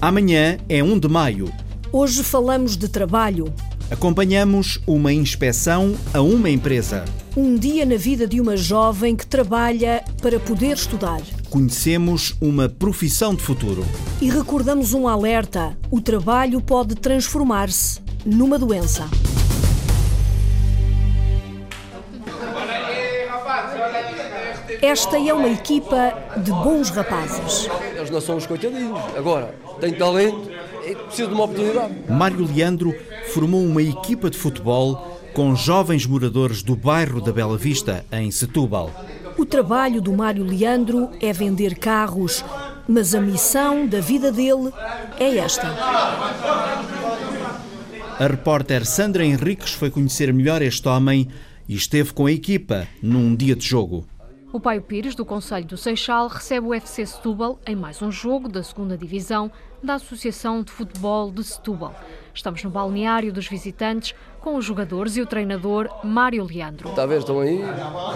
Amanhã é 1 de maio. Hoje falamos de trabalho. Acompanhamos uma inspeção a uma empresa. Um dia na vida de uma jovem que trabalha para poder estudar. Conhecemos uma profissão de futuro. E recordamos um alerta: o trabalho pode transformar-se numa doença. Esta é uma equipa de bons rapazes. Eles não são os coitadinhos. Agora, têm talento e precisam de uma oportunidade. Mário Leandro formou uma equipa de futebol com jovens moradores do bairro da Bela Vista, em Setúbal. O trabalho do Mário Leandro é vender carros, mas a missão da vida dele é esta. A repórter Sandra Henriques foi conhecer melhor este homem e esteve com a equipa num dia de jogo. O Paio Pires, do Conselho do Seixal, recebe o FC Setúbal em mais um jogo da segunda Divisão da Associação de Futebol de Setúbal. Estamos no balneário dos visitantes com os jogadores e o treinador Mário Leandro. Está a ver, estão aí,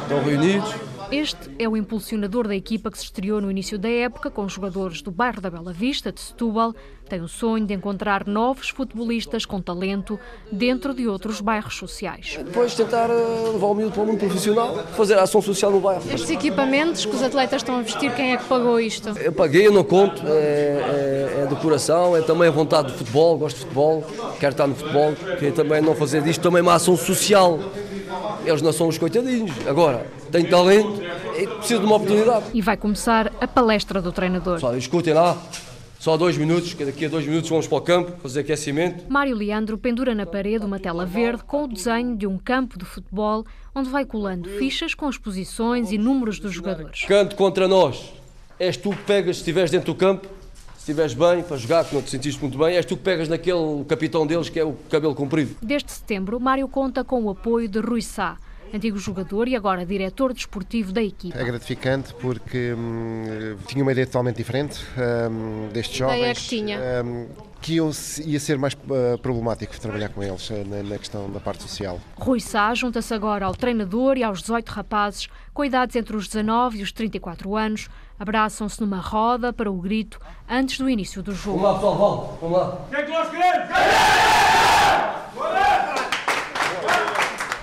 estão reunidos. Este é o impulsionador da equipa que se estreou no início da época com os jogadores do bairro da Bela Vista, de Setúbal. Tem o sonho de encontrar novos futebolistas com talento dentro de outros bairros sociais. Depois tentar eh, levar o miúdo para o mundo profissional, fazer a ação social no bairro. Estes equipamentos que os atletas estão a vestir, quem é que pagou isto? Eu paguei, eu não conto, é, é, é do coração, é também a vontade de futebol, gosto de futebol, quero estar no futebol, queria também não fazer disto também uma ação social. Eles não são os coitadinhos. Agora, têm talento e precisam de uma oportunidade. E vai começar a palestra do treinador. Pessoal, escutem lá, só dois minutos, que daqui a dois minutos vamos para o campo fazer aquecimento. Mário Leandro pendura na parede uma tela verde com o desenho de um campo de futebol onde vai colando fichas com as posições e números dos jogadores. Canto contra nós. És tu que pegas, se estiveres dentro do campo, se estiveres bem para jogar, que não te sentiste muito bem, és tu que pegas naquele capitão deles que é o cabelo comprido. Desde setembro, Mário conta com o apoio de Rui Sá, antigo jogador e agora diretor desportivo da equipa. É gratificante porque hum, tinha uma ideia totalmente diferente hum, destes jovens. é que tinha? hum, que iam- ia ser mais uh, problemático trabalhar com eles uh, na, na questão da parte social. Rui Sá junta-se agora ao treinador e aos 18 rapazes com idades entre os 19 e os 34 anos. Abraçam-se numa roda para o grito antes do início do Vamos jogo. lá, pessoal, vamos, vamos lá.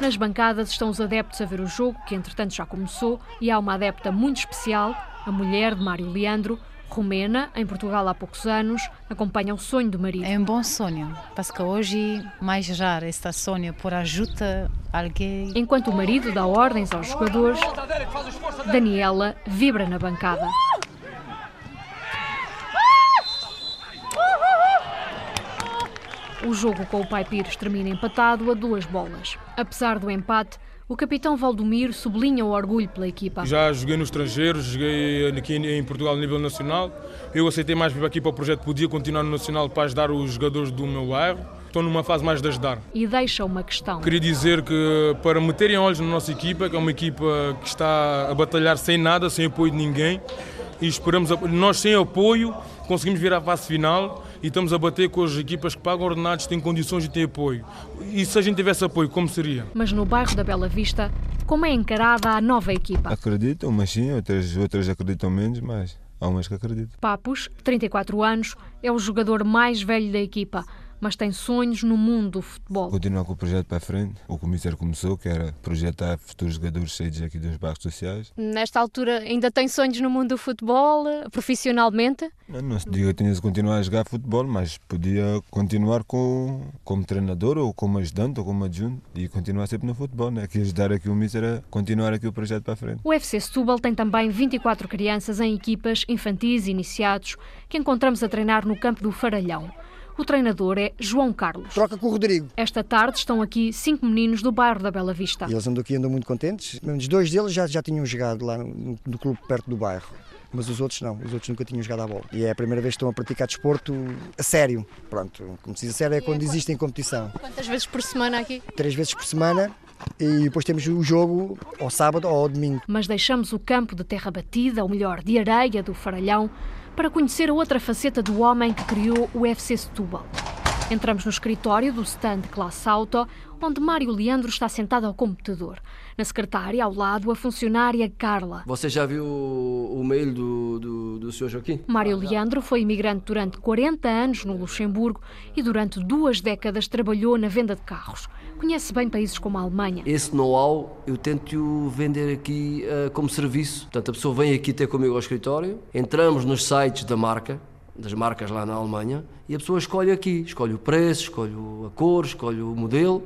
Nas bancadas estão os adeptos a ver o jogo, que entretanto já começou, e há uma adepta muito especial, a mulher de Mário Leandro, romena, em Portugal há poucos anos, acompanha o sonho do marido. É um bom sonho, porque hoje mais raro este sonho por ajuda alguém. Enquanto o marido dá ordens aos jogadores, Daniela vibra na bancada. O jogo com o Pai Pires termina empatado a duas bolas. Apesar do empate, o capitão Valdomiro sublinha o orgulho pela equipa. Já joguei no estrangeiro, joguei aqui em Portugal a nível nacional. Eu aceitei mais vir aqui para o projeto, podia continuar no nacional para ajudar os jogadores do meu bairro. Estou numa fase mais de ajudar. E deixa uma questão. Queria dizer que para meterem olhos na nossa equipa, que é uma equipa que está a batalhar sem nada, sem apoio de ninguém, e esperamos, nós sem apoio, conseguimos vir à fase final e estamos a bater com as equipas que pagam ordenados, têm condições e têm apoio. E se a gente tivesse apoio, como seria? Mas no bairro da Bela Vista, como é encarada a nova equipa? Acreditam, mas sim, outras, outras acreditam menos, mas há umas que acreditam. Papos, 34 anos, é o jogador mais velho da equipa, mas tem sonhos no mundo do futebol. Continuar com o projeto para a frente, o que o Mister começou, que era projetar futuros jogadores saídos aqui dos bairros sociais. Nesta altura, ainda tem sonhos no mundo do futebol, profissionalmente? Não, não se diga que tinha de continuar a jogar futebol, mas podia continuar com, como treinador, ou como ajudante, ou como adjunto, e continuar sempre no futebol, né? Que ajudar aqui o Mister a continuar aqui o projeto para a frente. O FC Setúbal tem também 24 crianças em equipas infantis e iniciados que encontramos a treinar no campo do Faralhão. O treinador é João Carlos. Troca com o Rodrigo. Esta tarde estão aqui cinco meninos do bairro da Bela Vista. E eles andam aqui andam muito contentes. Menos dois deles já, já tinham jogado lá no, no clube perto do bairro. Mas os outros não, os outros nunca tinham jogado a bola. E é a primeira vez que estão a praticar desporto a sério. Pronto, como se diz a sério é quando existe em competição. Quantas vezes por semana aqui? Três vezes por semana e depois temos o jogo ao sábado ou ao domingo. Mas deixamos o campo de terra batida, ou melhor, de areia do Faralhão, para conhecer a outra faceta do homem que criou o FC Setúbal. Entramos no escritório do stand Classe Auto, onde Mário Leandro está sentado ao computador. Na secretária, ao lado, a funcionária Carla. Você já viu o mail do, do, do Sr. Joaquim? Mário Leandro foi imigrante durante 40 anos no Luxemburgo e durante duas décadas trabalhou na venda de carros. Conhece bem países como a Alemanha. Esse know-how eu tento vender aqui uh, como serviço. Portanto, a pessoa vem aqui ter comigo ao escritório, entramos nos sites da marca, das marcas lá na Alemanha, e a pessoa escolhe aqui, escolhe o preço, escolhe a cor, escolhe o modelo,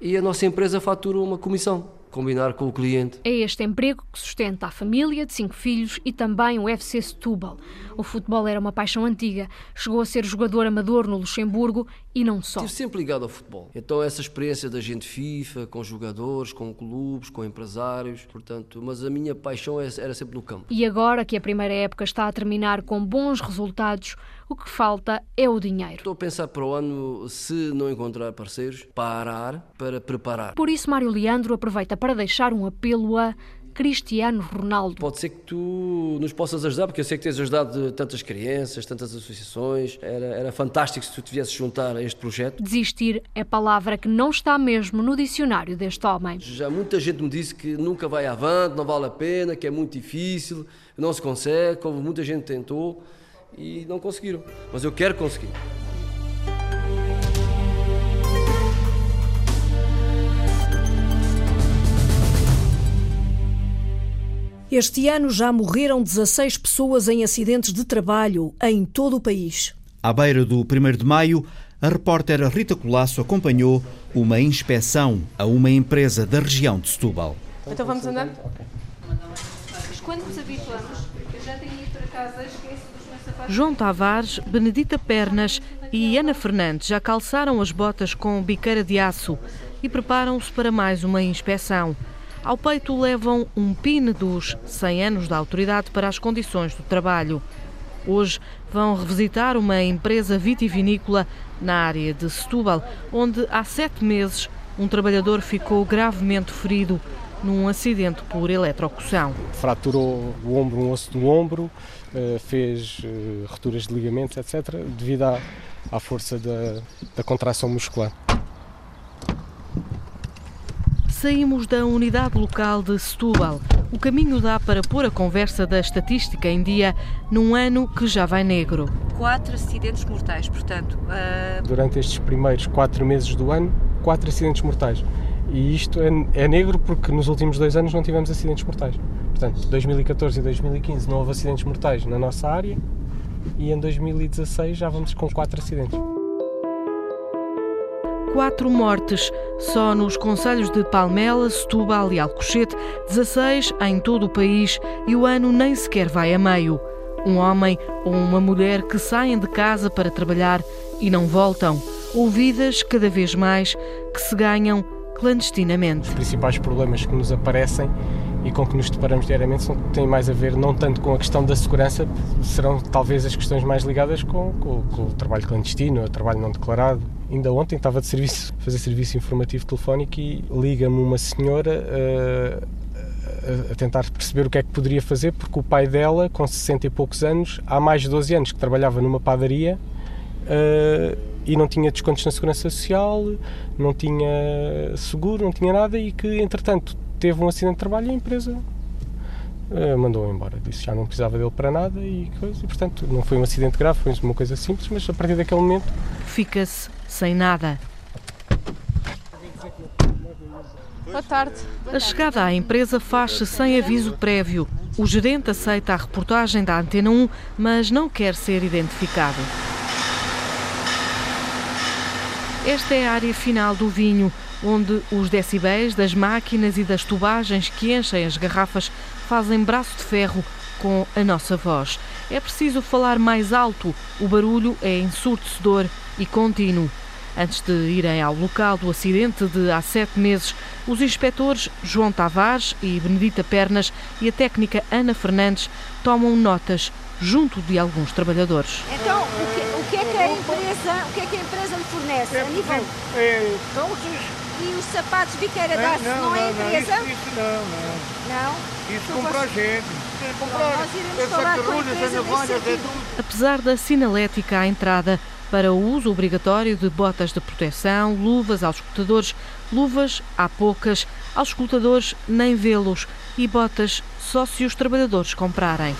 e a nossa empresa fatura uma comissão combinar com o cliente. É este emprego que sustenta a família de cinco filhos e também o FC Setúbal. O futebol era uma paixão antiga. Chegou a ser jogador amador no Luxemburgo e não só. Estive sempre ligado ao futebol. Então essa experiência da gente FIFA, com jogadores, com clubes, com empresários, portanto, mas a minha paixão é, era sempre no campo. E agora que a primeira época está a terminar com bons resultados, o que falta é o dinheiro. Estou a pensar para o ano, se não encontrar parceiros, parar para preparar. Por isso, Mário Leandro aproveita para deixar um apelo a Cristiano Ronaldo. Pode ser que tu nos possas ajudar, porque eu sei que tens ajudado tantas crianças, tantas associações. Era, era fantástico se tu te viesses juntar a este projeto. Desistir é palavra que não está mesmo no dicionário deste homem. Já muita gente me disse que nunca vai avante, não vale a pena, que é muito difícil, não se consegue, como muita gente tentou e não conseguiram. Mas eu quero conseguir. Este ano já morreram 16 pessoas em acidentes de trabalho em todo o país. À beira do 1 de maio, a repórter Rita Colasso acompanhou uma inspeção a uma empresa da região de Setúbal. Então vamos andar? Mas quando nos habituamos, eu já tenho ido para casa, João Tavares, Benedita Pernas e Ana Fernandes já calçaram as botas com biqueira de aço e preparam-se para mais uma inspeção. Ao peito levam um PIN dos 100 anos da autoridade para as condições do trabalho. Hoje vão revisitar uma empresa vitivinícola na área de Setúbal, onde há sete meses um trabalhador ficou gravemente ferido num acidente por eletrocução. Fraturou o ombro, um osso do ombro, fez eh, rupturas de ligamentos, etc., devido à, à força da, da contração muscular. Saímos da unidade local de Setúbal. O caminho dá para pôr a conversa da estatística em dia num ano que já vai negro. Quatro acidentes mortais, portanto. Uh... Durante estes primeiros quatro meses do ano, quatro acidentes mortais. E isto é, é negro porque nos últimos dois anos não tivemos acidentes mortais. Portanto, 2014 e 2015 não houve acidentes mortais na nossa área e em 2016 já vamos com quatro acidentes. Quatro mortes só nos conselhos de Palmela, Setúbal e Alcochete, 16 em todo o país e o ano nem sequer vai a meio. Um homem ou uma mulher que saem de casa para trabalhar e não voltam, ou vidas cada vez mais que se ganham clandestinamente. Os principais problemas que nos aparecem e com que nos deparamos diariamente são, têm mais a ver não tanto com a questão da segurança, serão talvez as questões mais ligadas com, com, com o trabalho clandestino, o trabalho não declarado. Ainda ontem estava de serviço, fazer serviço informativo telefónico e liga-me uma senhora uh, a tentar perceber o que é que poderia fazer, porque o pai dela, com 60 e poucos anos, há mais de 12 anos que trabalhava numa padaria uh, e não tinha descontos na segurança social, não tinha seguro, não tinha nada e que, entretanto, teve um acidente de trabalho e a empresa uh, mandou-o embora. Disse que já não precisava dele para nada e coisa. E, portanto, não foi um acidente grave, foi uma coisa simples, mas a partir daquele momento. Fica-se sem nada. Boa tarde. A chegada à empresa faz-se sem aviso prévio. O gerente aceita a reportagem da Antena 1, mas não quer ser identificado. Esta é a área final do vinho, onde os decibéis das máquinas e das tubagens que enchem as garrafas fazem braço de ferro com a nossa voz. É preciso falar mais alto, o barulho é ensurdecedor e contínuo. Antes de irem ao local do acidente de há sete meses, os inspectores João Tavares e Benedita Pernas e a técnica Ana Fernandes tomam notas junto de alguns trabalhadores. Então, o que, o que é que a empresa, o que é que a empresa me fornece a nível? É, então, e os sapatos biqueira da não, não, não, é empresa? Não, isso, não, não. Não? Isso compra a gente. Comprar, nós iremos falar com a empresa Apesar da sinalética à entrada, para o uso obrigatório de botas de proteção, luvas aos escutadores, luvas há poucas, aos escutadores nem vê-los e botas só se os trabalhadores comprarem.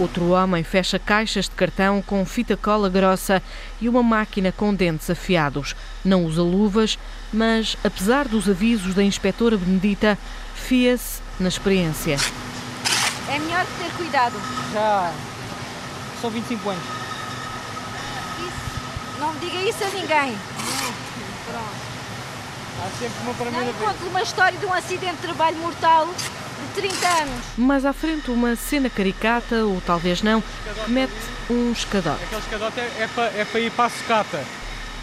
Outro homem fecha caixas de cartão com fita cola grossa e uma máquina com dentes afiados. Não usa luvas, mas, apesar dos avisos da inspetora Benedita, fia-se na experiência. É melhor ter cuidado. Já são 25 anos. Isso, não me diga isso a ninguém. Pronto. Há sempre uma primeira não, vez. Conto uma história de um acidente de trabalho mortal de 30 anos. Mais à frente, uma cena caricata, ou talvez não, que mete um escadote. Aquele escadote é, é para é para ir para a sucata.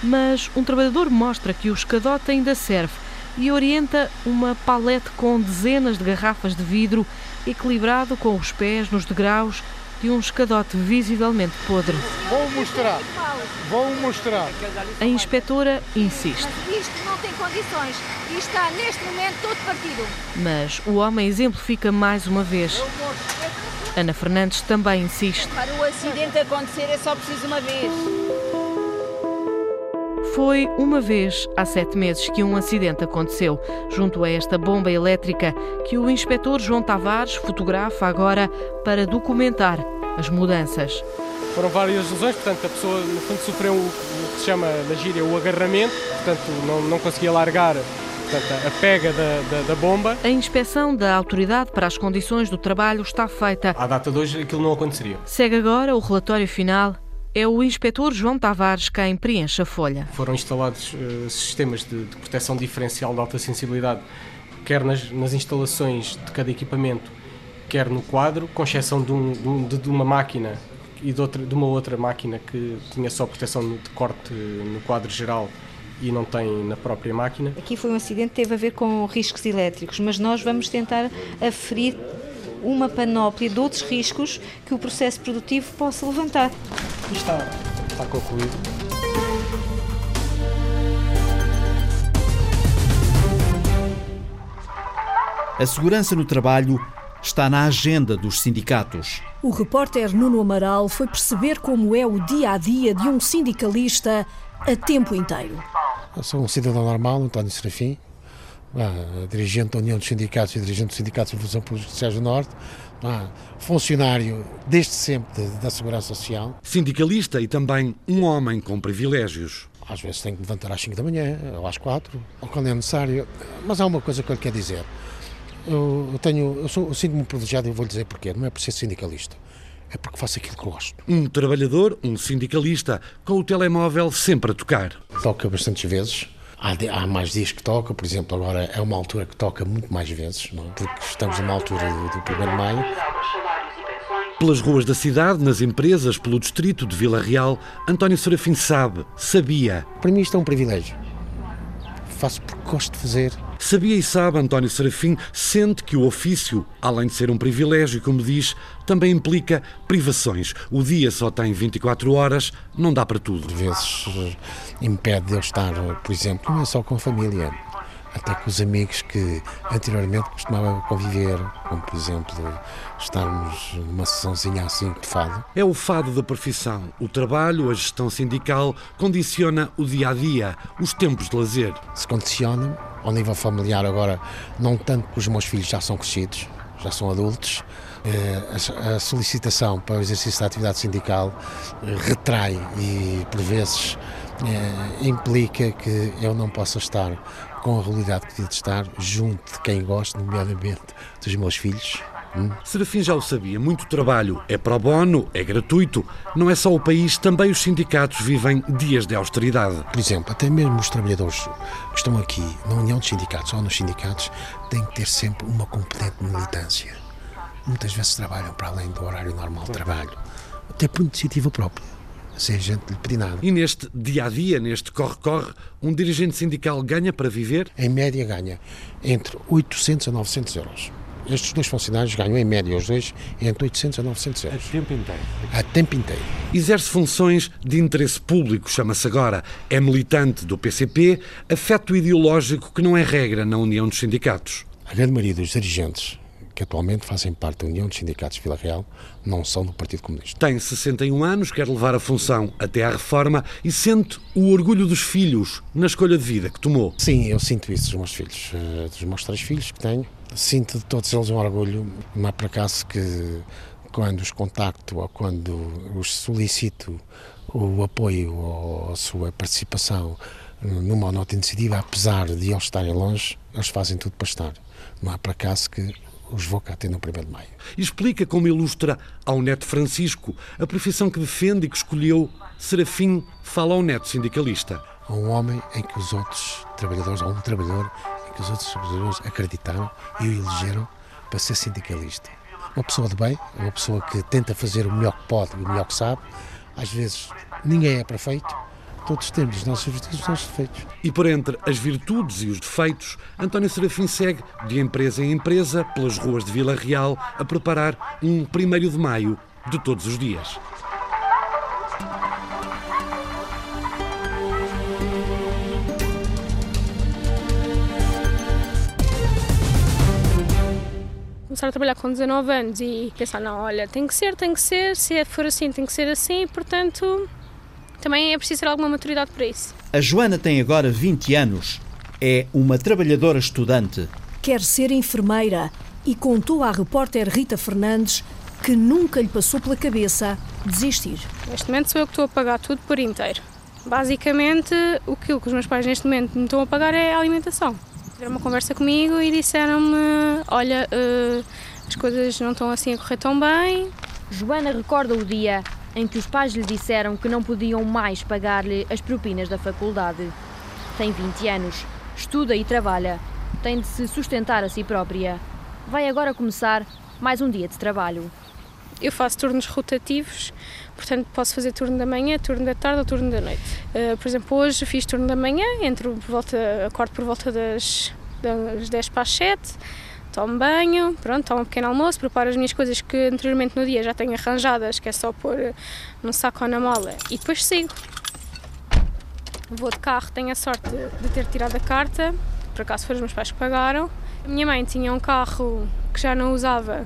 Mas um trabalhador mostra que o escadote ainda serve e orienta uma palete com dezenas de garrafas de vidro equilibrado com os pés nos degraus de um escadote visivelmente podre. Vou mostrar, vou mostrar. A inspetora insiste. Isto não tem condições e está neste momento todo partido. Mas o homem exemplifica mais uma vez. Ana Fernandes também insiste. Para o acidente acontecer é só preciso uma vez. Foi uma vez há sete meses que um acidente aconteceu junto a esta bomba elétrica que o inspetor João Tavares fotografa agora para documentar as mudanças. Foram várias lesões, portanto, a pessoa no fundo sofreu o, que se chama na gíria o agarramento, portanto, não, não conseguia largar portanto, a pega da, da, da, bomba. A inspeção da autoridade para as condições do trabalho está feita. À data de hoje, aquilo não aconteceria. Segue agora o relatório final é o inspetor João Tavares quem preenche a folha. Foram instalados uh, sistemas de, de, proteção diferencial de alta sensibilidade, quer nas, nas, instalações de cada equipamento, quer no quadro, com exceção de, um, de, de uma máquina e de, outra, de uma outra máquina que tinha só proteção de corte no quadro geral e não tem na própria máquina. Aqui foi um acidente que teve a ver com riscos elétricos, mas nós vamos tentar aferir uma panóplia de outros riscos que o processo produtivo possa levantar. Está, está concluído. A segurança no trabalho está na agenda dos sindicatos. O repórter Nuno Amaral foi perceber como é o dia a dia de um sindicalista a tempo inteiro. Eu sou um cidadão normal, António Serafim, ah, dirigente da União dos Sindicatos e dirigente dos Sindicatos de Função Pública do Norte, ah, funcionário desde sempre de, da Segurança Social. Sindicalista e também um homem com privilégios. Às vezes tenho que levantar às 5 da manhã, ou às 4, ou quando é necessário. Mas há uma coisa que eu lhe quero dizer. Eu, eu tenho, eu, sou, eu sinto-me privilegiado e vou lhe dizer porquê. Não é por ser sindicalista. É porque faço aquilo que gosto. Um trabalhador, um sindicalista, com o telemóvel sempre a tocar. Toca bastantes vezes Há, há, mais dias que toca, por exemplo, agora é uma altura que toca muito mais vezes, não? É? porque estamos numa altura do, do 1 de maio. Pelas ruas da cidade, nas empresas, pelo distrito de Vila Real, António Serafim sabe, sabia. Para mim isto é um privilégio. Faço porque gosto de fazer Sabia e sabe, António Serafim sente que o ofício, além de ser um privilégio, como diz, também implica privações. O dia só tem 24 horas, não dá para tudo. Por vezes eh, impede de eu estar, por exemplo, não é só com a família, até com os amigos que anteriormente costumava conviver, como por exemplo estarmos numa sessãozinha assim de fado. É o fado da profissão. O trabalho, a gestão sindical, condiciona o dia a dia, os tempos de lazer. Se condiciona ao nível familiar agora, não tanto porque os meus filhos já são crescidos, já são adultos, eh, a solicitação para o exercício da atividade sindical eh, retrai e, por vezes, eh, implica que eu não possa estar com a realidade que devia estar junto de quem gosto, nomeadamente dos meus filhos, Hum? Serafim já o sabia, muito trabalho é pro bono, é gratuito. Não é só o país, também os sindicatos vivem dias de austeridade. Por exemplo, até mesmo os trabalhadores que estão aqui na União dos Sindicatos ou nos sindicatos têm que ter sempre uma componente de militância. Muitas vezes trabalham para além do horário normal de trabalho, até por iniciativa própria sem gente lhe pedir nada. E neste dia a dia, neste corre-corre, um dirigente sindical ganha para viver? Em média ganha entre 800 a 900 euros. Estes dois funcionários ganham, em média, os dois, entre 800 a 900 euros. A tempo inteiro? A tempo inteiro. Exerce funções de interesse público, chama-se agora. É militante do PCP, afeto ideológico que não é regra na União dos Sindicatos. A grande maioria dos dirigentes que atualmente fazem parte da União dos Sindicatos de Vila Real, não são do Partido Comunista. Tem 61 anos, quer levar a função até à reforma e sente o orgulho dos filhos na escolha de vida que tomou. Sim, eu sinto isso dos meus filhos, eh, dos meus três filhos que tenho. Sinto de todos eles um orgulho, não é por acaso que quando os contacto ou quando os solicito o apoio ou a sua participação numa nota iniciativa, apesar de eles estarem longe, eles fazem tudo para estar. Não há por acaso que os vou cá ter no 1 de maio. Explica como ilustra ao neto Francisco a profissão que defende e que escolheu. Serafim fala ao neto sindicalista. Um homem em que os outros trabalhadores, ou um trabalhador que os outros trabalhadores acreditaram e o elegeram para ser sindicalista. Uma pessoa de bem, uma pessoa que tenta fazer o melhor que pode o melhor que sabe. Às vezes ninguém é perfeito, todos temos as nossas virtudes e os nossos defeitos. E por entre as virtudes e os defeitos, António Serafim segue de empresa em empresa, pelas ruas de Vila Real, a preparar um 1 de maio de todos os dias. Começar a trabalhar com 19 anos e pensar, não, olha, tem que ser, tem que ser, se for assim, tem que ser assim, portanto, também é preciso ter alguma maturidade para isso. A Joana tem agora 20 anos. É uma trabalhadora estudante. Quer ser enfermeira e contou à repórter Rita Fernandes que nunca lhe passou pela cabeça desistir. Neste momento sou eu que estou a pagar tudo por inteiro. Basicamente, o que os meus pais neste momento me estão a pagar é a alimentação. Tiveram uma conversa comigo e disseram-me: Olha, uh, as coisas não estão assim a correr tão bem. Joana recorda o dia em que os pais lhe disseram que não podiam mais pagar-lhe as propinas da faculdade. Tem 20 anos, estuda e trabalha, tem de se sustentar a si própria. Vai agora começar mais um dia de trabalho. Eu faço turnos rotativos, portanto posso fazer turno da manhã, turno da tarde ou turno da noite. Uh, por exemplo, hoje fiz turno da manhã, entro por volta, acordo por volta das, das 10 para as 7, tomo banho, pronto, tomo um pequeno almoço, preparo as minhas coisas que anteriormente no dia já tenho arranjadas, que é só pôr num saco ou na mala, e depois sigo. Vou de carro, tenho a sorte de ter tirado a carta, por acaso foram os meus pais que pagaram. A minha mãe tinha um carro que já não usava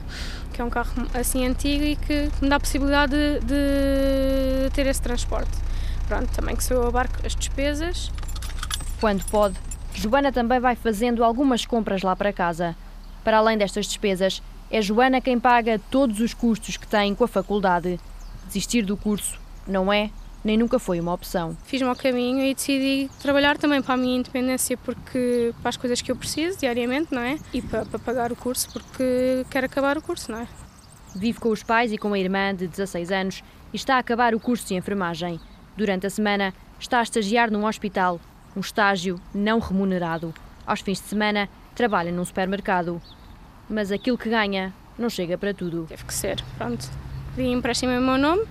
é um carro assim antigo e que me dá a possibilidade de, de ter esse transporte. Pronto, também que sou eu abarco as despesas. Quando pode, Joana também vai fazendo algumas compras lá para casa. Para além destas despesas, é Joana quem paga todos os custos que tem com a faculdade. Desistir do curso não é nem nunca foi uma opção. Fiz-me ao caminho e decidi trabalhar também para a minha independência, porque para as coisas que eu preciso diariamente, não é? E para, para pagar o curso, porque quero acabar o curso, não é? Vive com os pais e com a irmã de 16 anos e está a acabar o curso de enfermagem. Durante a semana, está a estagiar num hospital, um estágio não remunerado. Aos fins de semana, trabalha num supermercado. Mas aquilo que ganha não chega para tudo. Teve que ser, pronto. Pedi empréstimo em meu nome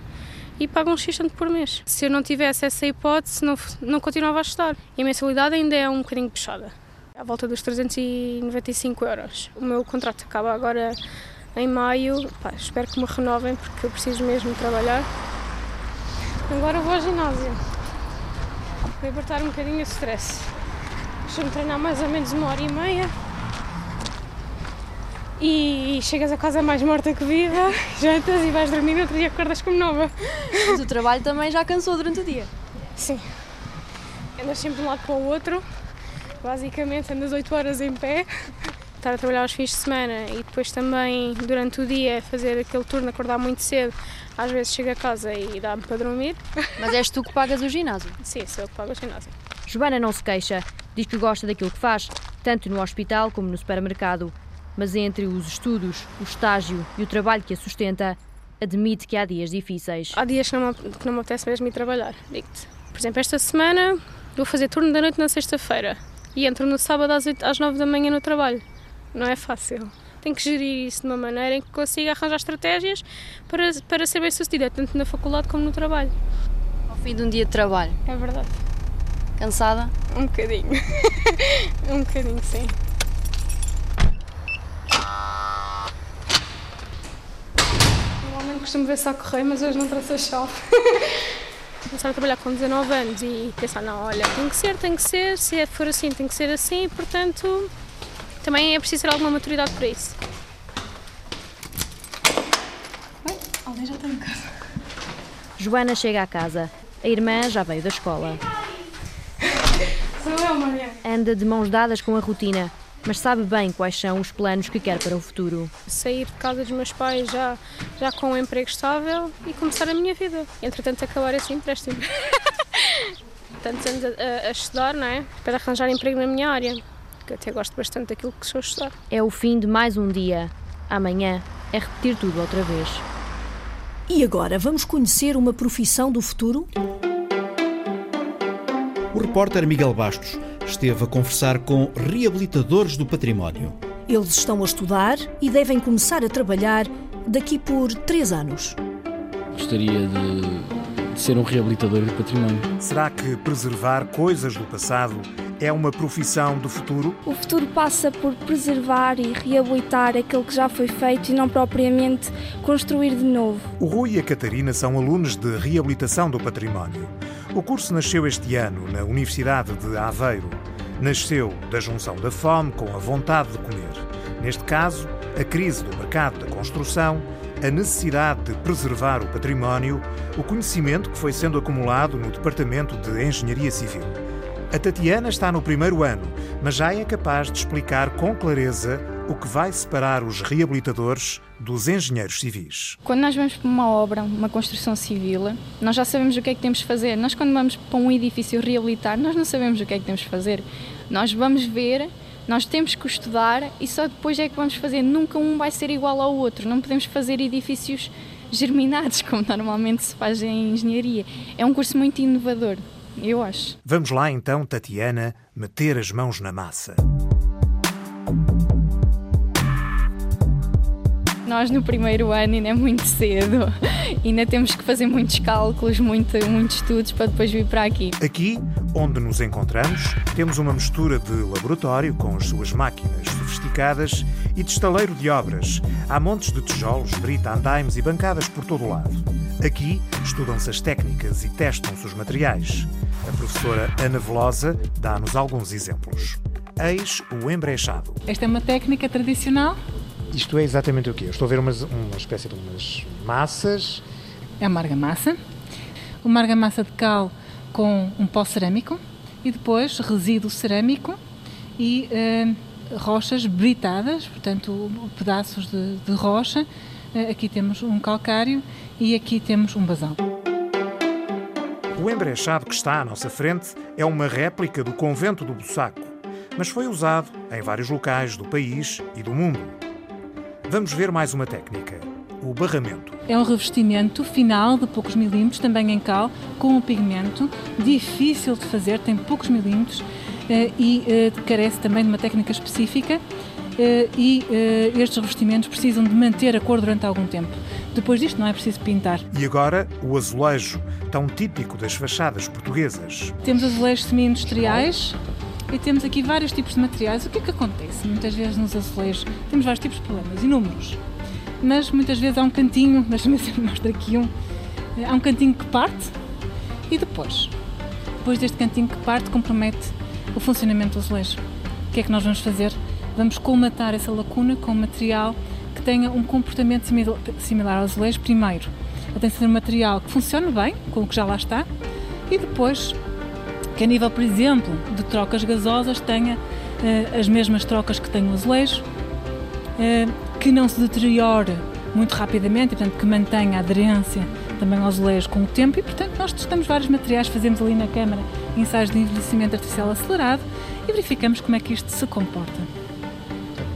e pagam X tanto por mês. Se eu não tivesse essa hipótese, não, não continuava a estudar. E a mensalidade ainda é um bocadinho puxada, à volta dos 395 euros. O meu contrato acaba agora em maio, Pá, espero que me renovem porque eu preciso mesmo trabalhar. Agora vou ao ginásio, libertar um bocadinho o stress. Deixa-me treinar mais ou menos uma hora e meia e chegas a casa mais morta que viva, jantas e vais dormir e outro dia acordas como nova. Mas o trabalho também já cansou durante o dia? Sim. Andas sempre de um lado para o outro, basicamente andas 8 horas em pé, estar a trabalhar aos fins de semana e depois também durante o dia fazer aquele turno, acordar muito cedo. Às vezes chego a casa e dá-me para dormir. Mas és tu que pagas o ginásio? Sim, sou eu que pago o ginásio. Joana não se queixa, diz que gosta daquilo que faz, tanto no hospital como no supermercado mas entre os estudos, o estágio e o trabalho que a sustenta, admite que há dias difíceis. Há dias que não me, que não me apetece mesmo ir trabalhar, digo-te. Por exemplo, esta semana vou fazer turno da noite na sexta-feira e entro no sábado às, 8, às 9 da manhã no trabalho. Não é fácil. Tenho que gerir isso de uma maneira em que consiga arranjar estratégias para, para ser bem sucedida, tanto na faculdade como no trabalho. Ao fim de um dia de trabalho. É verdade. Cansada? Um bocadinho. um bocadinho, sim. Normalmente costumo ver só correr, mas hoje não trouxe a chave. Começar a trabalhar com 19 anos e pensar, não, olha, tem que ser, tem que ser, se é, for assim, tem que ser assim, portanto, também é preciso ter alguma maturidade para isso. Bem, alguém já está em casa. Joana chega à casa. A irmã já veio da escola. Sou eu, Mariana. Anda de mãos dadas com a rotina, mas sabe bem quais são os planos que quer para o futuro. Sair de casa dos meus pais já, já com um emprego estável e começar a minha vida. Entretanto, acabar esse empréstimo. Tantos anos a, a, a estudar, não é? Para arranjar emprego na minha área. Que eu até gosto bastante daquilo que estou a estudar. É o fim de mais um dia. Amanhã é repetir tudo outra vez. E agora vamos conhecer uma profissão do futuro? O repórter Miguel Bastos esteve a conversar com reabilitadores do património. Eles estão a estudar e devem começar a trabalhar daqui por três anos. Gostaria de, de ser um reabilitador do património. Será que preservar coisas do passado é uma profissão do futuro? O futuro passa por preservar e reabilitar aquilo que já foi feito e não propriamente construir de novo. O Rui e a Catarina são alunos de reabilitação do património. O curso nasceu este ano na Universidade de Aveiro. Nasceu da junção da fome com a vontade de comer. Neste caso, a crise do mercado da construção, a necessidade de preservar o património, o conhecimento que foi sendo acumulado no Departamento de Engenharia Civil. A Tatiana está no primeiro ano, mas já é capaz de explicar com clareza o que vai separar os reabilitadores dos engenheiros civis. Quando nós vamos para uma obra, uma construção civil, nós já sabemos o que é que temos de fazer. Nós, quando vamos para um edifício reabilitar, nós não sabemos o que é que temos de fazer. Nós vamos ver, nós temos que estudar e só depois é que vamos fazer. Nunca um vai ser igual ao outro. Não podemos fazer edifícios germinados, como normalmente se faz em engenharia. É um curso muito inovador eu acho. Vamos lá então, Tatiana, meter as mãos na massa. Nós no primeiro ano ainda é muito cedo, ainda temos que fazer muitos cálculos, muito, muitos estudos para depois vir para aqui. Aqui, onde nos encontramos, temos uma mistura de laboratório com as suas máquinas sofisticadas e de estaleiro de obras. Há montes de tijolos, brita, andaimes e bancadas por todo o lado. Aqui estudam-se as técnicas e testam-se os materiais. A professora Ana Velosa dá-nos alguns exemplos. Eis o embrechado. Esta é uma técnica tradicional isto é exatamente o quê? Eu estou a ver umas, uma espécie de umas massas. É uma argamassa. Uma argamassa de cal com um pó cerâmico e depois resíduo cerâmico e eh, rochas britadas, portanto pedaços de, de rocha. Eh, aqui temos um calcário e aqui temos um basalto. O embrechado que está à nossa frente é uma réplica do convento do Bussaco, mas foi usado em vários locais do país e do mundo. Vamos ver mais uma técnica, o barramento. É um revestimento final de poucos milímetros, também em cal, com um pigmento, difícil de fazer, tem poucos milímetros eh, e eh, carece também de uma técnica específica eh, e estes revestimentos precisam de manter a cor durante algum tempo. Depois disto não é preciso pintar. E agora o azulejo, tão típico das fachadas portuguesas. Temos azulejos semi-industriais, e temos aqui vários tipos de materiais. O que é que acontece muitas vezes nos azulejos? Temos vários tipos de problemas, inúmeros. Mas muitas vezes há um cantinho, deixa-me sempre mostrar aqui um, há um cantinho que parte e depois, depois deste cantinho que parte, compromete o funcionamento do azulejo. O que é que nós vamos fazer? Vamos colmatar essa lacuna com um material que tenha um comportamento similar ao azulejo. Primeiro, ele tem de ser um material que funcione bem com o que já lá está e depois que a nível, por exemplo, de trocas gasosas tenha uh, as mesmas trocas que tem o azulejo, uh, que não se deteriore muito rapidamente e, portanto, que mantenha a aderência também ao azulejo com o tempo e, portanto, nós testamos vários materiais, fazemos ali na câmara ensaios de envelhecimento artificial acelerado e verificamos como é que isto se comporta.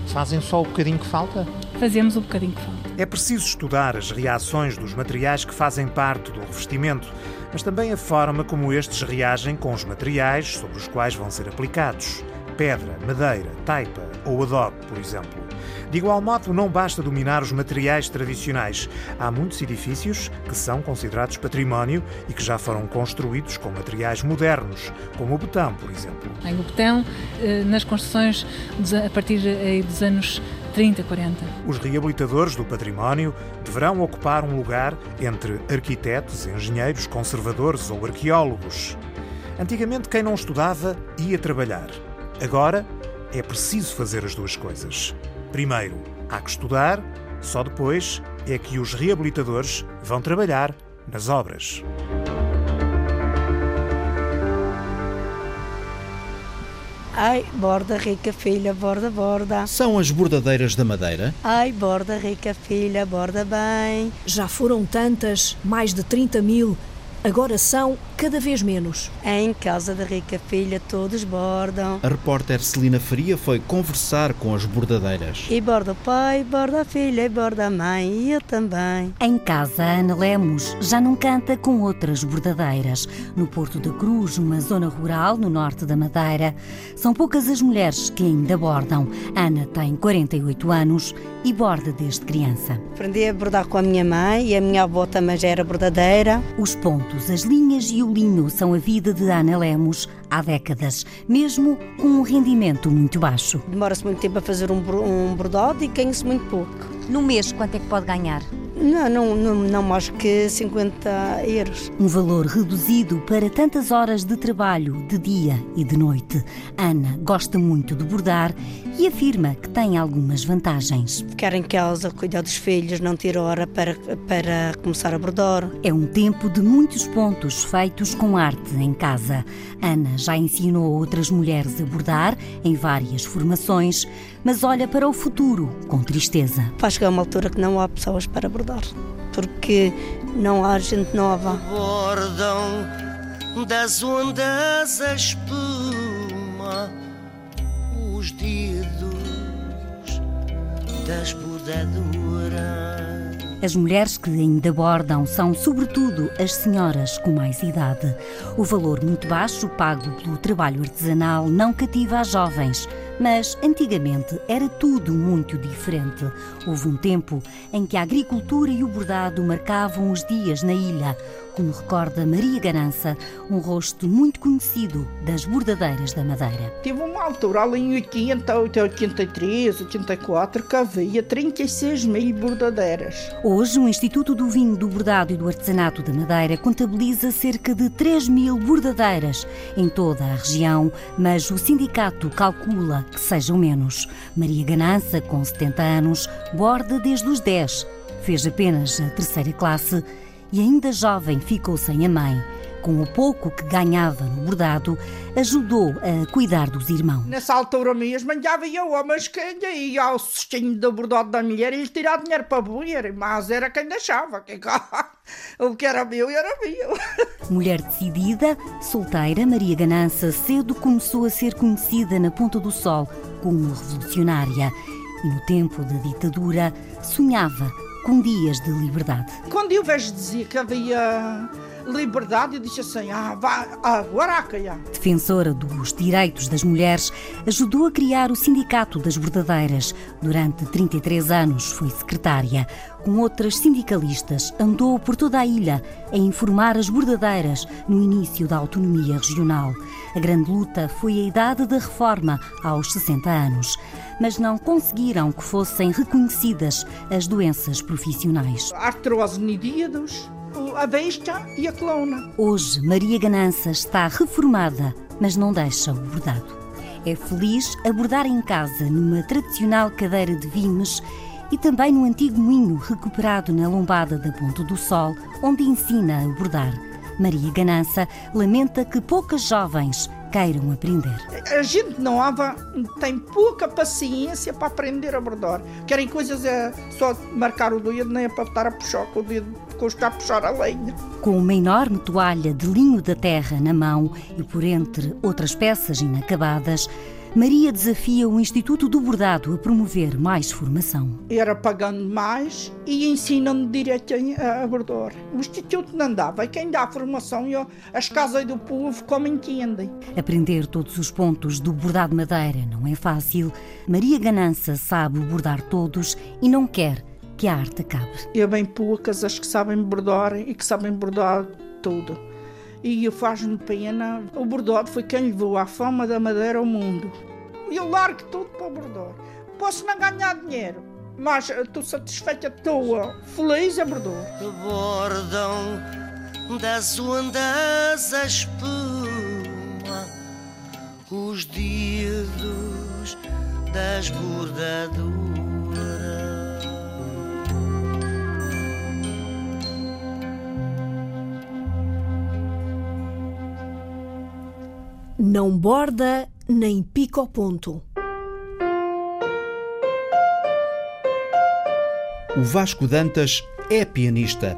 Fazem só o bocadinho que falta? Fazemos o bocadinho que falta. É preciso estudar as reações dos materiais que fazem parte do revestimento mas também a forma como estes reagem com os materiais sobre os quais vão ser aplicados. Pedra, madeira, taipa ou adobe, por exemplo. De igual modo, não basta dominar os materiais tradicionais. Há muitos edifícios que são considerados património e que já foram construídos com materiais modernos, como o betão, por exemplo. O betão, eh, nas construções a partir eh, dos anos 30, 40. Os reabilitadores do património deverão ocupar um lugar entre arquitetos, engenheiros, conservadores ou arqueólogos. Antigamente, quem não estudava ia trabalhar. Agora, é preciso fazer as duas coisas. Primeiro, há que estudar, só depois é que os reabilitadores vão trabalhar nas obras. Ai, borda rica filha, borda, borda. São as bordadeiras da Madeira? Ai, borda rica filha, borda bem. Já foram tantas, mais de 30 mil, agora são cada vez menos. Em casa da rica filha todos bordam. A repórter Celina Faria foi conversar com as bordadeiras. E borda o pai, borda a filha e borda a mãe, e eu também. Em casa, Ana Lemos já não canta com outras bordadeiras. No Porto da Cruz, uma zona rural no norte da Madeira, são poucas as mulheres que ainda bordam. Ana tem 48 anos e borda desde criança. Aprendi a bordar com a minha mãe e a minha avó também já era bordadeira. Os pontos, as linhas e o linho são a vida de Ana Lemos há décadas, mesmo com um rendimento muito baixo. Demora-se muito tempo a fazer um, um bordado e ganha-se muito pouco. No mês, quanto é que pode ganhar? Não, não, não, não mais que 50 euros. Um valor reduzido para tantas horas de trabalho, de dia e de noite. Ana gosta muito de bordar e afirma que tem algumas vantagens. Ficar em casa, cuidar dos filhos, não ter hora para, para começar a bordar. É um tempo de muitos pontos feitos com arte em casa. Ana já ensinou outras mulheres a bordar em várias formações, mas olha para o futuro com tristeza. Vai chegar uma altura que não há pessoas para bordar, porque não há gente nova. Bordam das ondas a espuma, os dedos das bordadoras. As mulheres que ainda bordam são, sobretudo, as senhoras com mais idade. O valor muito baixo pago pelo trabalho artesanal não cativa as jovens. Mas antigamente era tudo muito diferente. Houve um tempo em que a agricultura e o bordado marcavam os dias na ilha, como recorda Maria Garança, um rosto muito conhecido das bordadeiras da Madeira. Tive uma altura ali em 80, 83, 84, que havia 36 mil bordadeiras. Hoje, o Instituto do Vinho, do Bordado e do Artesanato da Madeira contabiliza cerca de 3 mil bordadeiras em toda a região, mas o sindicato calcula que sejam menos. Maria Ganança, com 70 anos, borda desde os 10. Fez apenas a terceira classe e, ainda jovem, ficou sem a mãe. Com o pouco que ganhava no bordado, ajudou a cuidar dos irmãos. Nessa altura mesmo, havia homens que ainda ia ao cestinho do bordado da mulher e lhe tirar dinheiro para beber, mas era quem deixava. Que... o que era meu, era meu. Mulher decidida, solteira, Maria Ganança cedo começou a ser conhecida na Ponta do Sol como revolucionária e, no tempo da ditadura, sonhava com dias de liberdade. Quando eu vejo dizer que havia liberdade, eu disse assim: ah, vá, agora calhar. Defensora dos direitos das mulheres, ajudou a criar o Sindicato das Bordadeiras. Durante 33 anos foi secretária. Com outras sindicalistas, andou por toda a ilha a informar as bordadeiras no início da autonomia regional. A grande luta foi a idade da reforma, aos 60 anos. Mas não conseguiram que fossem reconhecidas as doenças profissionais. Artrose nidíados, a besta e a clona. Hoje, Maria Ganança está reformada, mas não deixa o bordado. É feliz a bordar em casa, numa tradicional cadeira de vimes e também no antigo moinho recuperado na lombada da Ponta do Sol, onde ensina a bordar. Maria Ganança lamenta que poucas jovens queiram aprender. A gente nova tem pouca paciência para aprender a bordar. Querem coisas é só marcar o dedo, nem é para estar a puxar com o dedo, custar a puxar a lenha. Com uma enorme toalha de linho da terra na mão e por entre outras peças inacabadas, Maria desafia o Instituto do Bordado a promover mais formação. Era pagando mais e ensinando direito a bordar. O Instituto não dava, e quem dá a formação, eu, as casas do povo, como entendem. Aprender todos os pontos do bordado madeira não é fácil. Maria Ganança sabe bordar todos e não quer que a arte acabe. É bem poucas as que sabem bordar e que sabem bordar tudo e faz-me pena. O bordado foi quem levou a fama da madeira ao mundo. Eu largo tudo para o bordado. Posso não ganhar dinheiro, mas estou satisfeita, estou feliz a bordar. Bordam das ondas a espuma, os dedos das bordadoras. Não borda nem pica ao ponto. O Vasco Dantas é pianista.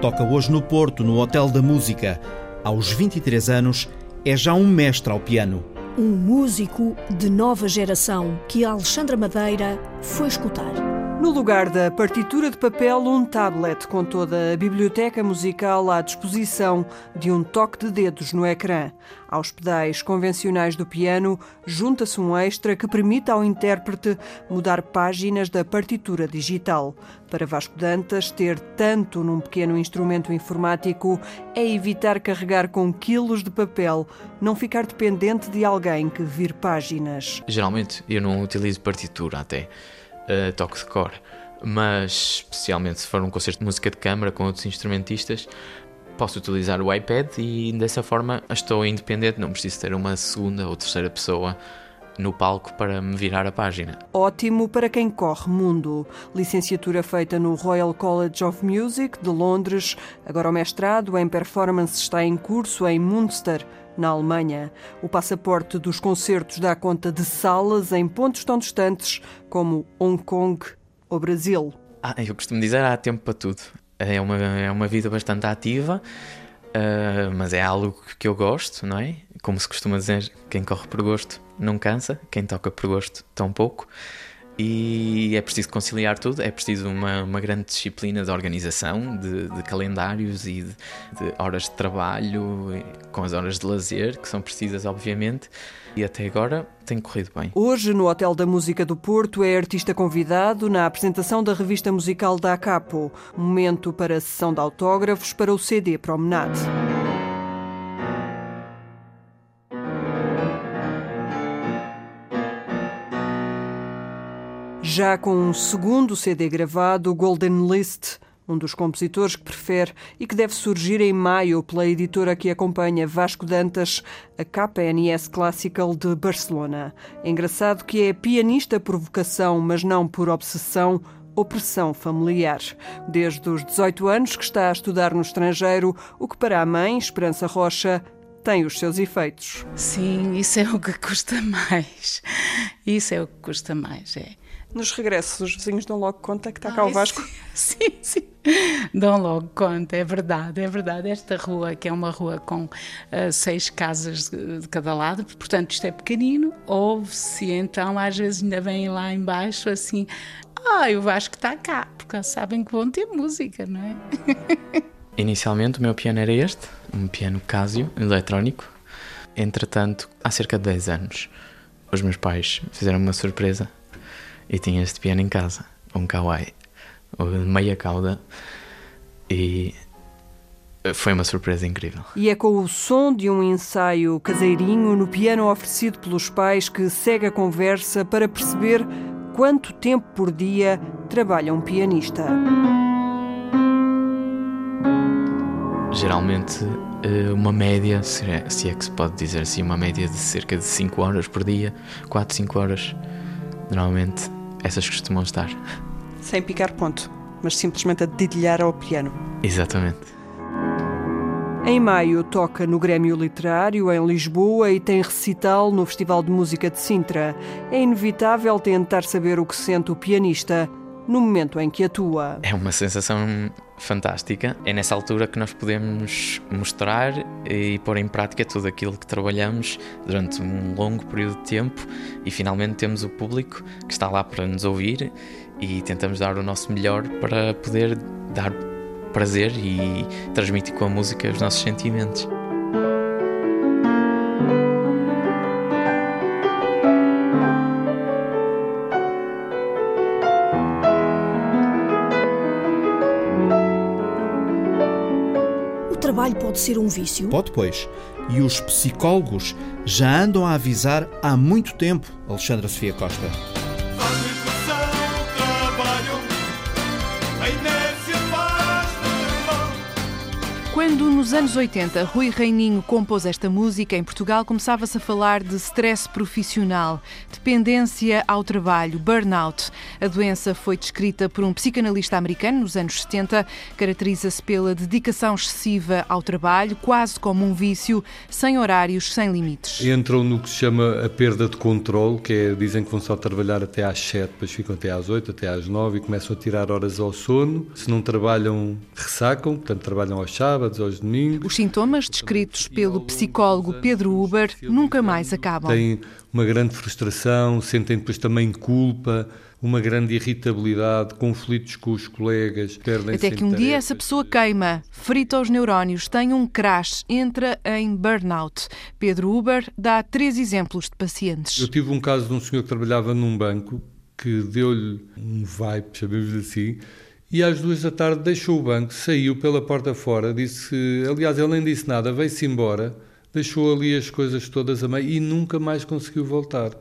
Toca hoje no Porto, no Hotel da Música. Aos 23 anos, é já um mestre ao piano. Um músico de nova geração que a Alexandra Madeira foi escutar. No lugar da partitura de papel, um tablet com toda a biblioteca musical à disposição de um toque de dedos no ecrã. Aos pedais convencionais do piano, junta-se um extra que permite ao intérprete mudar páginas da partitura digital. Para Vasco Dantas, ter tanto num pequeno instrumento informático é evitar carregar com quilos de papel, não ficar dependente de alguém que vir páginas. Geralmente eu não utilizo partitura até toque de cor. Mas, especialmente se for um concerto de música de câmara com outros instrumentistas, posso utilizar o iPad e dessa forma estou independente, não preciso ter uma segunda ou terceira pessoa no palco para me virar a página. Ótimo para quem corre mundo. Licenciatura feita no Royal College of Music de Londres, agora o mestrado em performance está em curso em Münster na Alemanha. O passaporte dos concertos dá conta de salas em pontos tão distantes como Hong Kong ou Brasil. Ah, eu costumo dizer há tempo para tudo. É uma, é uma vida bastante ativa, uh, mas é algo que eu gosto, não é? Como se costuma dizer, quem corre por gosto não cansa, quem toca por gosto tão pouco e é preciso conciliar tudo, é preciso uma, uma grande disciplina de organização, de, de calendários e de, de, horas de trabalho, com as horas de lazer, que são precisas, obviamente, e até agora tem corrido bem. Hoje, no Hotel da Música do Porto, é artista convidado na apresentação da revista musical da Capo, momento para a sessão de autógrafos para o CD Promenade. Já com um segundo CD gravado, Golden List, um dos compositores que prefere e que deve surgir em maio pela editora que acompanha Vasco Dantas, a KNS Classical de Barcelona. É engraçado que é pianista por vocação, mas não por obsessão ou pressão familiar. Desde os 18 anos que está a estudar no estrangeiro, o que para a mãe, Esperança Rocha, tem os seus efeitos. Sim, isso é o que custa mais. Isso é o que custa mais, é. Nos regressos, os vizinhos dão logo conta que está cá Ai, o Vasco? Sim, sim, Dão logo conta, é verdade, é verdade. Esta rua, que é uma rua com uh, seis casas de, de, cada lado, portanto isto é pequenino, ouve-se então, às vezes ainda vem lá embaixo assim, ai, o Vasco está cá, porque sabem que vão ter música, não é? Inicialmente o meu piano era este, um piano Casio, eletrónico. Entretanto, há cerca de 10 anos, os meus pais fizeram uma surpresa e tinha este piano em casa, um Kawai, meia cauda, e foi uma surpresa incrível. E é com o som de um ensaio caseirinho no piano oferecido pelos pais que segue a conversa para perceber quanto tempo por dia trabalha um pianista. Geralmente, eh, uma média, se é, que se pode dizer assim, uma média de cerca de 5 horas por dia, 4, 5 horas. Normalmente essas costumam estar. Sem picar ponto, mas simplesmente a dedilhar ao piano. Exatamente. Em maio toca no Grêmio Literário em Lisboa e tem recital no Festival de Música de Sintra. É inevitável tentar saber o que sente o pianista no momento em que atua. É uma sensação fantástica. É nessa altura que nós podemos mostrar e pôr em prática tudo aquilo que trabalhamos durante um longo período de tempo e finalmente temos o público que está lá para nos ouvir e tentamos dar o nosso melhor para poder dar prazer e transmitir com a música os nossos sentimentos. Pode ser um vício? Pode, pois. E os psicólogos já andam a avisar há muito tempo, Alexandra Sofia Costa. Nos anos 80 Rui Reininho compôs esta música em Portugal, começava-se a falar de stress profissional, dependência ao trabalho, burnout. A doença foi descrita por um psicanalista americano nos anos 70, caracteriza-se pela dedicação excessiva ao trabalho, quase como um vício, sem horários, sem limites. Entram no que se chama a perda de controle, que é, dizem que vão só trabalhar até às 7, depois ficam até às 8, até às 9 e começam a tirar horas ao sono. Se não trabalham, ressacam, portanto trabalham aos sábados, aos domingos. Os sintomas descritos pelo psicólogo Pedro Uber nunca mais acabam. Têm uma grande frustração, sentem depois também culpa, uma grande irritabilidade, conflitos com os colegas, perdem Até que um dia essa pessoa queima, frita os neurónios, tem um crash, entra em burnout. Pedro Uber dá três exemplos de pacientes. Eu tive um caso de um senhor que trabalhava num banco que deu-lhe um vibe, chamemos assim, e às duas da tarde deixou o banco, saiu pela porta fora, disse, aliás, ele nem disse nada, veio-se embora, deixou ali as coisas todas a meio e nunca mais conseguiu voltar.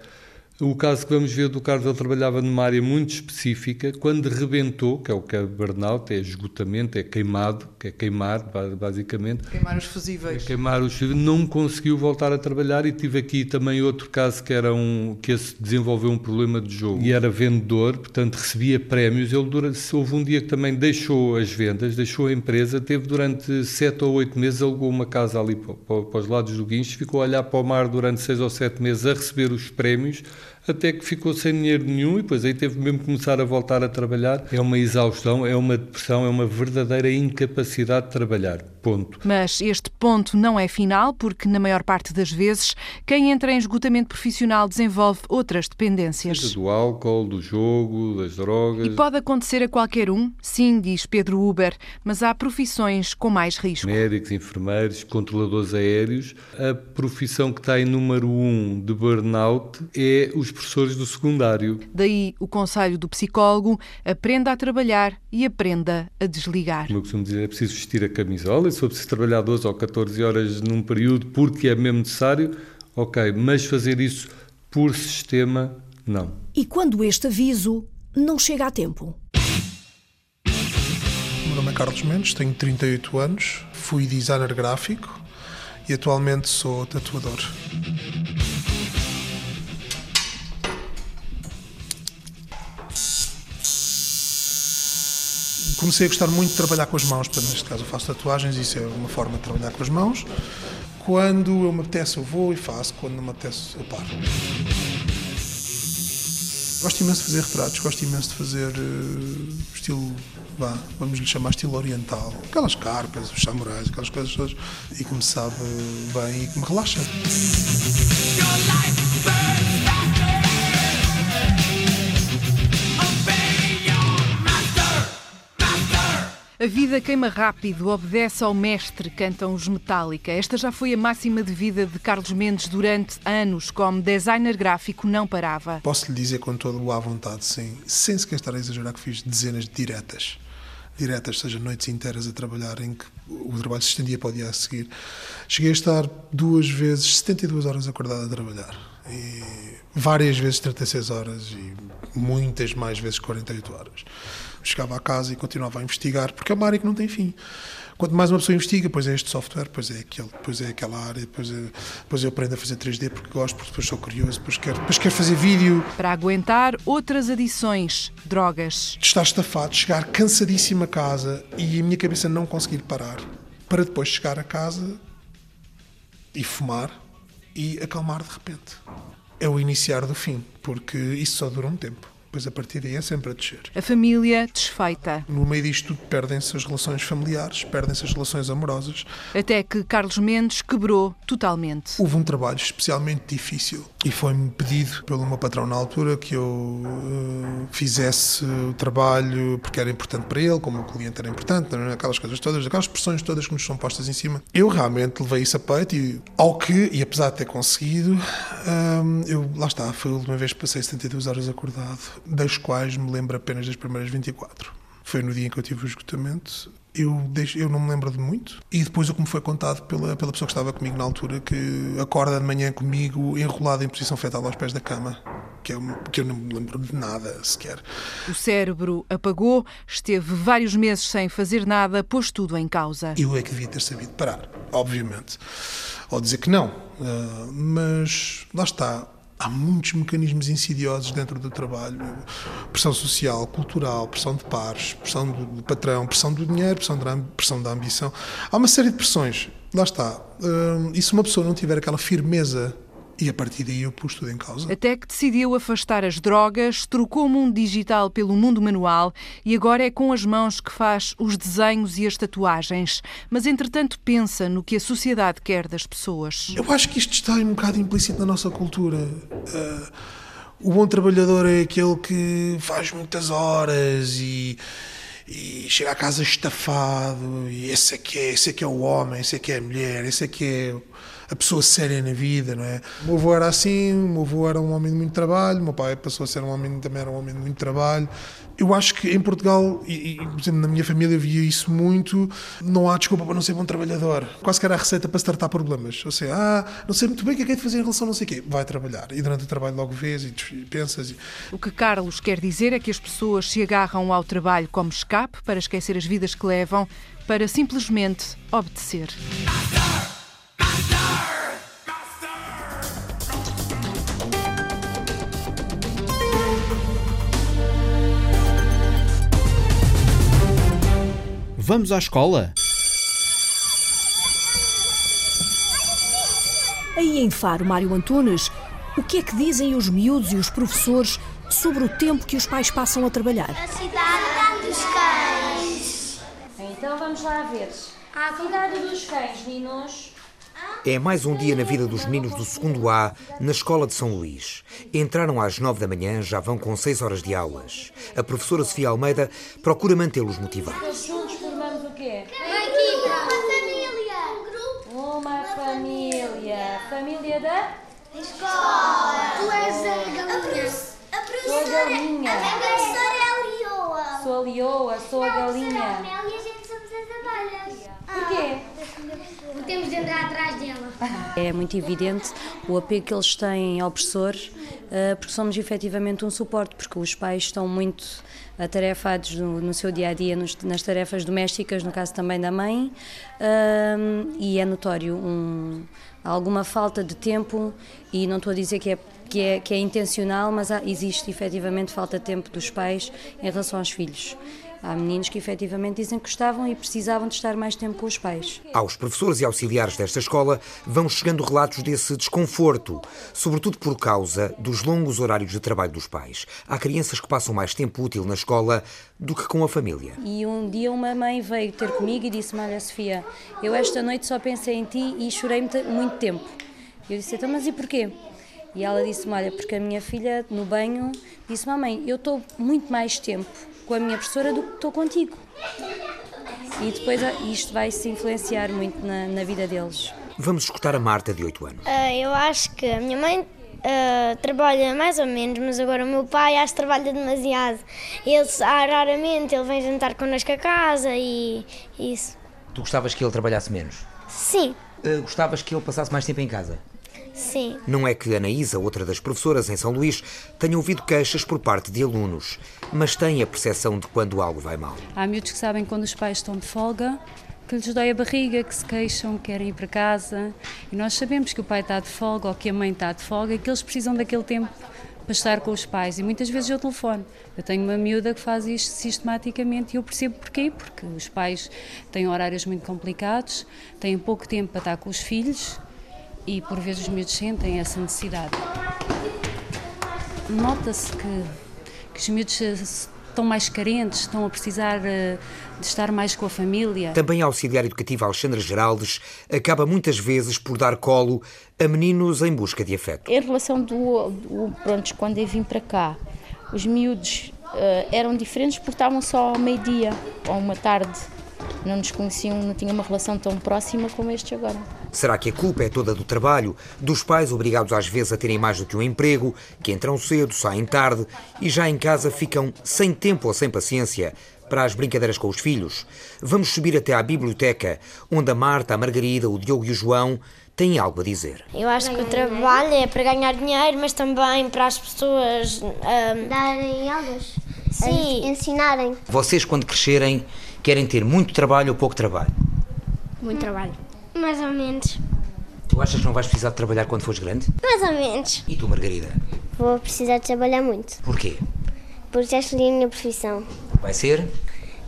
O caso que vamos ver do Carlos, ele trabalhava numa área muito específica, quando rebentou, que é o que é burnout, é esgotamento, é queimado, que é queimar, basicamente. Queimar os fusíveis. É queimar os fusíveis, não conseguiu voltar a trabalhar e tive aqui também outro caso que era um, que esse desenvolveu um problema de jogo e era vendedor, portanto recebia prémios, ele durante, houve um dia que também deixou as vendas, deixou a empresa, teve durante sete ou oito meses, alugou uma casa ali para, para, para os lados do Guincho, ficou a olhar para o mar durante seis ou sete meses a receber os prémios, até que ficou sem dinheiro nenhum e depois aí teve mesmo que começar a voltar a trabalhar. É uma exaustão, é uma depressão, é uma verdadeira incapacidade de trabalhar. Ponto. Mas este ponto não é final, porque na maior parte das vezes quem entra em esgotamento profissional desenvolve outras dependências. Seja do álcool, do jogo, das drogas. E pode acontecer a qualquer um, sim, diz Pedro Uber, mas há profissões com mais risco. Médicos, enfermeiros, controladores aéreos. A profissão que está em número um de burnout é os professores do secundário. Daí o conselho do psicólogo: aprenda a trabalhar e aprenda a desligar. Como eu costumo dizer, é preciso vestir a camisola e se for preciso trabalhar 12 ou 14 horas num período porque é mesmo necessário, ok, mas fazer isso por sistema, não. E quando este aviso não chega a tempo? O meu nome é Carlos Mendes, tenho 38 anos, fui designer gráfico e atualmente sou tatuador. Comecei a gostar muito de trabalhar com as mãos, portanto, neste caso eu faço tatuagens, isso é uma forma de trabalhar com as mãos. Quando eu me apetece, eu vou e faço, quando não me apetece, eu paro. Gosto imenso de fazer retratos, gosto imenso de fazer uh, estilo, vamos lhe chamar estilo oriental. Aquelas carpas, os samurais, aquelas coisas todas, e que me sabe bem e que me relaxa. A vida queima rápido, obedece ao mestre, cantam os Metallica. Esta já foi a máxima de vida de Carlos Mendes durante anos, como designer gráfico não parava. Posso lhe dizer com todo o à vontade, sim, sem sequer estar a exagerar, que fiz dezenas de diretas. Diretas, seja noites inteiras a trabalhar, em que o trabalho se estendia para o dia a seguir. Cheguei a estar duas vezes, 72 horas acordado a trabalhar. E várias vezes 36 horas e muitas mais vezes 48 horas chegava a casa e continuava a investigar, porque é uma área que não tem fim. Quanto mais uma pessoa investiga, pois é este software, depois é aquele, depois é aquela área, depois, é, depois eu aprendo a fazer 3D porque gosto, porque depois sou curioso, depois quero, depois quero fazer vídeo. Para aguentar outras adições, drogas. Estar estafado, chegar cansadíssimo a casa e a minha cabeça não conseguir parar, para depois chegar a casa e fumar e acalmar de repente. É o iniciar do fim, porque isso só dura um tempo. Depois a partir daí é sempre a descer. A família desfeita. No meio disto tudo perdem-se as relações familiares, perdem-se as relações amorosas. Até que Carlos Mendes quebrou totalmente. Houve um trabalho especialmente difícil e foi-me pedido pelo meu patrão na altura que eu uh, fizesse o trabalho porque era importante para ele, como o cliente era importante, é? aquelas coisas todas, aquelas pressões todas que nos são postas em cima. Eu realmente levei isso a peito e ao que, e apesar de ter conseguido, um, eu, lá está, foi a última vez que passei 72 horas acordado das quais me lembro apenas das primeiras 24. Foi no dia em que eu tive o esgotamento. Eu, deixo, eu não me lembro de muito. E depois o que me foi contado pela, pela pessoa que estava comigo na altura, que acorda de manhã comigo enrolado em posição fetal aos pés da cama que, é, que eu não me lembro de nada sequer. O cérebro apagou, esteve vários meses sem fazer nada, pôs tudo em causa. Eu é que devia ter sabido parar, obviamente. Ou dizer que não. Uh, mas lá está há muitos mecanismos insidiosos dentro do trabalho: pressão social, cultural, pressão de pares, pressão do patrão, pressão do dinheiro, pressão da, pressão da ambição. Há uma série de pressões. Lá está. Hum, e se uma pessoa não tiver aquela firmeza e a partir daí eu pus tudo em causa. Até que decidiu afastar as drogas, trocou o mundo digital pelo mundo manual e agora é com as mãos que faz os desenhos e as tatuagens. Mas entretanto pensa no que a sociedade quer das pessoas. Eu acho que isto está um bocado implícito na nossa cultura. Uh, o bom trabalhador é aquele que faz muitas horas e e chega a casa estafado, e esse é que é, esse é que é o homem, esse é que é a mulher, esse é que é a pessoa séria na vida, não é? O meu avô era assim, o meu avô era um homem de muito trabalho, o meu pai passou a ser um homem, também era um homem de muito trabalho. Eu acho que em Portugal, e, e por exemplo, na minha família via isso muito, não há desculpa para não ser bom trabalhador. Quase que era a receita para se tratar problemas. Ou seja, ah, não sei muito bem o que é que é de fazer em relação a não sei o quê. Vai trabalhar. E durante o trabalho logo vês e pensas. E... O que Carlos quer dizer é que as pessoas se agarram ao trabalho como escape para esquecer as vidas que levam, para simplesmente obedecer. Vamos à escola? Aí em Faro, Mário Antunes, o que é que dizem os miúdos e os professores sobre o tempo que os pais passam a trabalhar? A cidade dos cães. Então vamos lá ver. A cidade dos cães, meninos. É mais um dia na vida dos meninos do segundo A na escola de São Luís. Entraram às nove da manhã, já vão com seis horas de aulas. A professora Sofia Almeida procura mantê-los motivados quê? Uma equipa. Uma família. Um grupo. Uma família. Família da? Escola. Tu és a galinha. A professora. A galinha. A professora é a Lioa. Sou a Lioa, sou a galinha. A Mel e a gente somos as abelhas. Porquê? Temos de andar atrás dela. É muito evidente o apego que eles têm ao professor, eh, porque somos efetivamente um suporte, porque os pais estão muito atarefados no, no seu dia a dia nos, nas tarefas domésticas, no caso também da mãe, um, e é notório um, alguma falta de tempo, e não estou a dizer que é que é, que é intencional, mas há, existe efetivamente falta de tempo dos pais em relação aos filhos. Há meninos que efetivamente dizem que gostavam e precisavam de estar mais tempo com os pais. Aos professores e auxiliares desta escola vão chegando relatos desse desconforto, sobretudo por causa dos longos horários de trabalho dos pais. Há crianças que passam mais tempo útil na escola do que com a família. E um dia uma mãe veio ter comigo e disse-me: Olha, Sofia, eu esta noite só pensei em ti e chorei muito tempo. Eu disse: Então, mas e porquê? E ela disse-me: Olha, porque a minha filha no banho disse: Mamãe, eu estou muito mais tempo com a minha professora do que estou contigo. E depois ah, isto vai se influenciar muito na, na vida deles. Vamos escutar a Marta, de 8 anos. Uh, eu acho que a minha mãe uh, trabalha mais ou menos, mas agora o meu pai acho que trabalha demasiado. Ele, ah, raramente, ele vem jantar connosco a casa e isso. Tu gostavas que ele trabalhasse menos? Sim. Uh, gostavas que ele passasse mais tempo em casa? Sim. Não é que Anaísa, outra das professoras em São Luís, tenha ouvido queixas por parte de alunos, mas tem a percepção de quando algo vai mal. Há miúdos que sabem quando os pais estão de folga, que lhes dói a barriga, que se queixam, que querem ir para casa. E nós sabemos que o pai está de folga ou que a mãe está de folga e que eles precisam daquele tempo para estar com os pais. E muitas vezes eu telefono. Eu tenho uma miúda que faz isto sistematicamente e eu percebo porquê. Porque os pais têm horários muito complicados, têm pouco tempo para estar com os filhos e por vezes os miúdos sentem essa necessidade. Nota-se que, que os miúdos estão mais carentes, estão a precisar eh, de estar mais com a família. Também a auxiliar educativa Alexandra Geraldes acaba muitas vezes por dar colo a meninos em busca de afeto. Em relação do, do pronto, quando eu vim para cá, os miúdos uh, eram diferentes porque estavam só ao meio-dia ou uma tarde não nos conheciam, não tinham uma relação tão próxima como estes agora. Será que a culpa é toda do trabalho, dos pais obrigados às vezes a terem mais do que um emprego, que entram cedo, saem tarde e já em casa ficam sem tempo ou sem paciência para as brincadeiras com os filhos? Vamos subir até à biblioteca, onde a Marta, a Margarida, o Diogo e o João têm algo a dizer. Eu acho que o trabalho é para ganhar dinheiro, mas também para as pessoas um, darem aulas, Sim. ensinarem. Vocês, quando crescerem, querem ter muito trabalho ou pouco trabalho? Muito trabalho. Mais ou menos. Tu achas que não vais precisar de trabalhar quando fores grande? Mais ou menos. E tu, Margarida? Vou precisar de trabalhar muito, Porquê? porque já escolhi a minha profissão. Vai ser?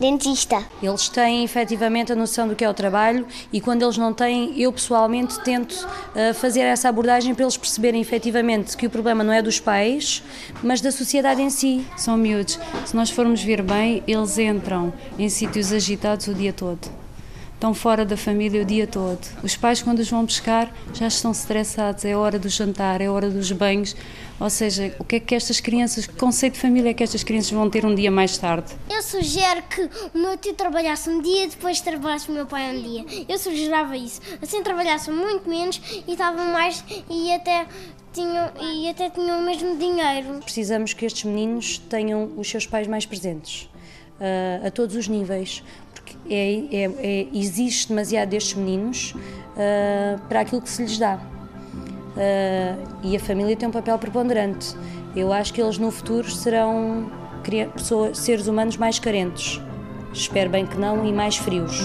Dentista. Eles têm efetivamente a noção do que é o trabalho e quando eles não têm, eu pessoalmente tento uh, fazer essa abordagem para eles perceberem efetivamente que o problema não é dos pais, mas da sociedade em si. São miúdos. Se nós formos ver bem, eles entram em sítios agitados o dia todo. Estão fora da família o dia todo. Os pais, quando os vão buscar, já estão estressados. É hora do jantar, é hora dos banhos. Ou seja, o que é que estas crianças, que conceito de família é que estas crianças vão ter um dia mais tarde? Eu sugiro que o meu tio trabalhasse um dia e depois trabalhasse o meu pai um dia. Eu sugerava isso. Assim trabalhassem muito menos e estavam mais e até tinham, e até tinham o mesmo dinheiro. Precisamos que estes meninos tenham os seus pais mais presentes, uh, a todos os níveis, porque é, é, é, existe demasiado destes meninos uh, para aquilo que se lhes dá. Uh, e a família tem um papel preponderante. Eu acho que eles no futuro serão pessoas, seres humanos mais carentes. Espero bem que não e mais frios.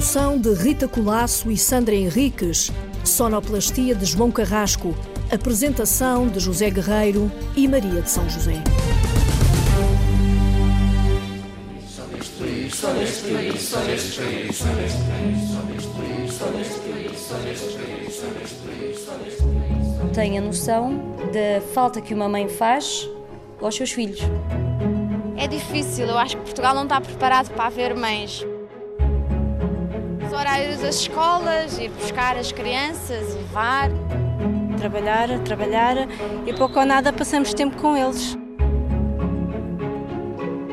Produção de Rita Colasso e Sandra Henriques. Sonoplastia de João Carrasco. Apresentação de José Guerreiro e Maria de São José. Tenha noção da falta que uma mãe faz aos seus filhos. É difícil, eu acho que Portugal não está preparado para haver mães. Os horários das escolas, ir buscar as crianças, levar. Trabalhar, trabalhar e pouco ou nada passamos tempo com eles.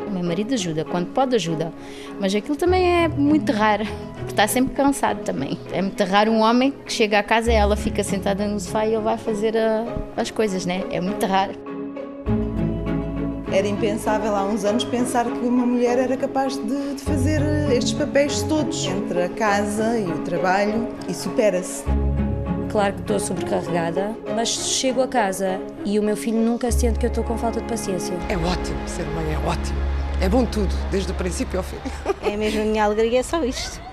O meu marido ajuda, quando pode ajuda, mas aquilo também é muito raro, porque está sempre cansado também. É muito raro um homem que chega à casa e ela fica sentada no sofá e ele vai fazer a, as coisas, né? É muito raro. Era impensável há uns anos pensar que uma mulher era capaz de, de fazer estes papéis todos entre a casa e o trabalho e supera-se. Claro que estou sobrecarregada, mas chego a casa e o meu filho nunca sente que eu estou com falta de paciência. É ótimo, ser mãe é ótimo. É bom tudo, desde o princípio ao fim. É mesmo a minha alegria, é só isto.